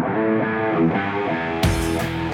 Thank you.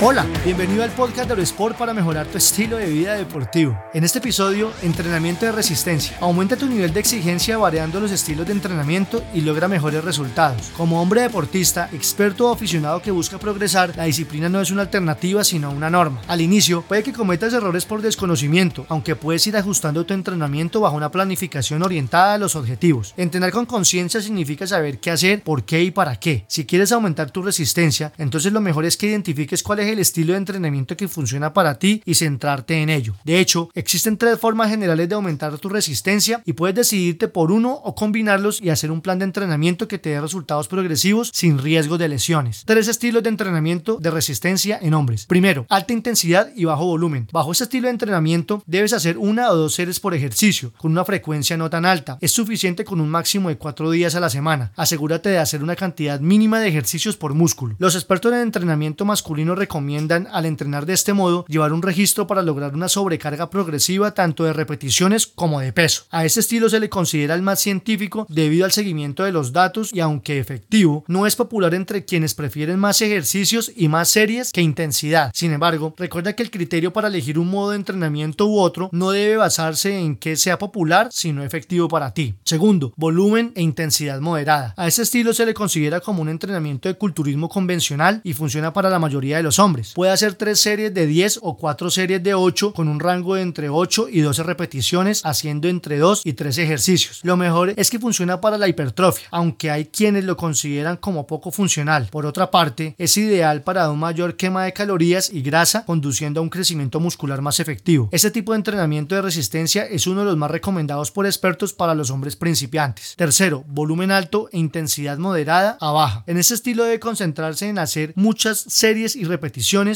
Hola, bienvenido al podcast de Sport para mejorar tu estilo de vida deportivo. En este episodio, entrenamiento de resistencia. Aumenta tu nivel de exigencia variando los estilos de entrenamiento y logra mejores resultados. Como hombre deportista, experto o aficionado que busca progresar, la disciplina no es una alternativa sino una norma. Al inicio, puede que cometas errores por desconocimiento, aunque puedes ir ajustando tu entrenamiento bajo una planificación orientada a los objetivos. Entrenar con conciencia significa saber qué hacer, por qué y para qué. Si quieres aumentar tu resistencia, entonces lo mejor es que identifiques cuál es el estilo de entrenamiento que funciona para ti y centrarte en ello. De hecho, existen tres formas generales de aumentar tu resistencia y puedes decidirte por uno o combinarlos y hacer un plan de entrenamiento que te dé resultados progresivos sin riesgo de lesiones. Tres estilos de entrenamiento de resistencia en hombres. Primero, alta intensidad y bajo volumen. Bajo este estilo de entrenamiento debes hacer una o dos series por ejercicio con una frecuencia no tan alta. Es suficiente con un máximo de cuatro días a la semana. Asegúrate de hacer una cantidad mínima de ejercicios por músculo. Los expertos en entrenamiento masculino recomiendan recomiendan al entrenar de este modo llevar un registro para lograr una sobrecarga progresiva tanto de repeticiones como de peso. A este estilo se le considera el más científico debido al seguimiento de los datos y aunque efectivo, no es popular entre quienes prefieren más ejercicios y más series que intensidad. Sin embargo, recuerda que el criterio para elegir un modo de entrenamiento u otro no debe basarse en que sea popular, sino efectivo para ti. Segundo, volumen e intensidad moderada. A este estilo se le considera como un entrenamiento de culturismo convencional y funciona para la mayoría de los hombres. Puede hacer tres series de 10 o cuatro series de 8 con un rango de entre 8 y 12 repeticiones haciendo entre 2 y 3 ejercicios. Lo mejor es que funciona para la hipertrofia, aunque hay quienes lo consideran como poco funcional. Por otra parte, es ideal para un mayor quema de calorías y grasa conduciendo a un crecimiento muscular más efectivo. Este tipo de entrenamiento de resistencia es uno de los más recomendados por expertos para los hombres principiantes. Tercero, volumen alto e intensidad moderada a baja. En este estilo debe concentrarse en hacer muchas series y repeticiones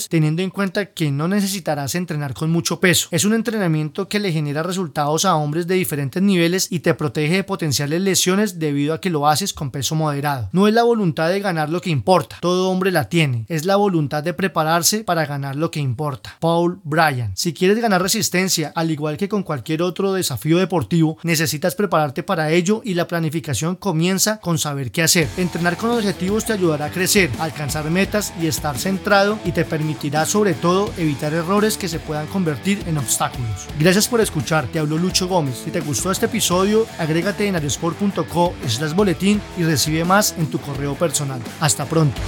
teniendo en cuenta que no necesitarás entrenar con mucho peso. Es un entrenamiento que le genera resultados a hombres de diferentes niveles y te protege de potenciales lesiones debido a que lo haces con peso moderado. No es la voluntad de ganar lo que importa, todo hombre la tiene, es la voluntad de prepararse para ganar lo que importa. Paul Bryan. Si quieres ganar resistencia, al igual que con cualquier otro desafío deportivo, necesitas prepararte para ello y la planificación comienza con saber qué hacer. Entrenar con objetivos te ayudará a crecer, alcanzar metas y estar centrado y te permitirá sobre todo evitar errores que se puedan convertir en obstáculos. Gracias por escuchar, te habló Lucho Gómez. Si te gustó este episodio, agrégate en aeriosport.co slash boletín y recibe más en tu correo personal. Hasta pronto.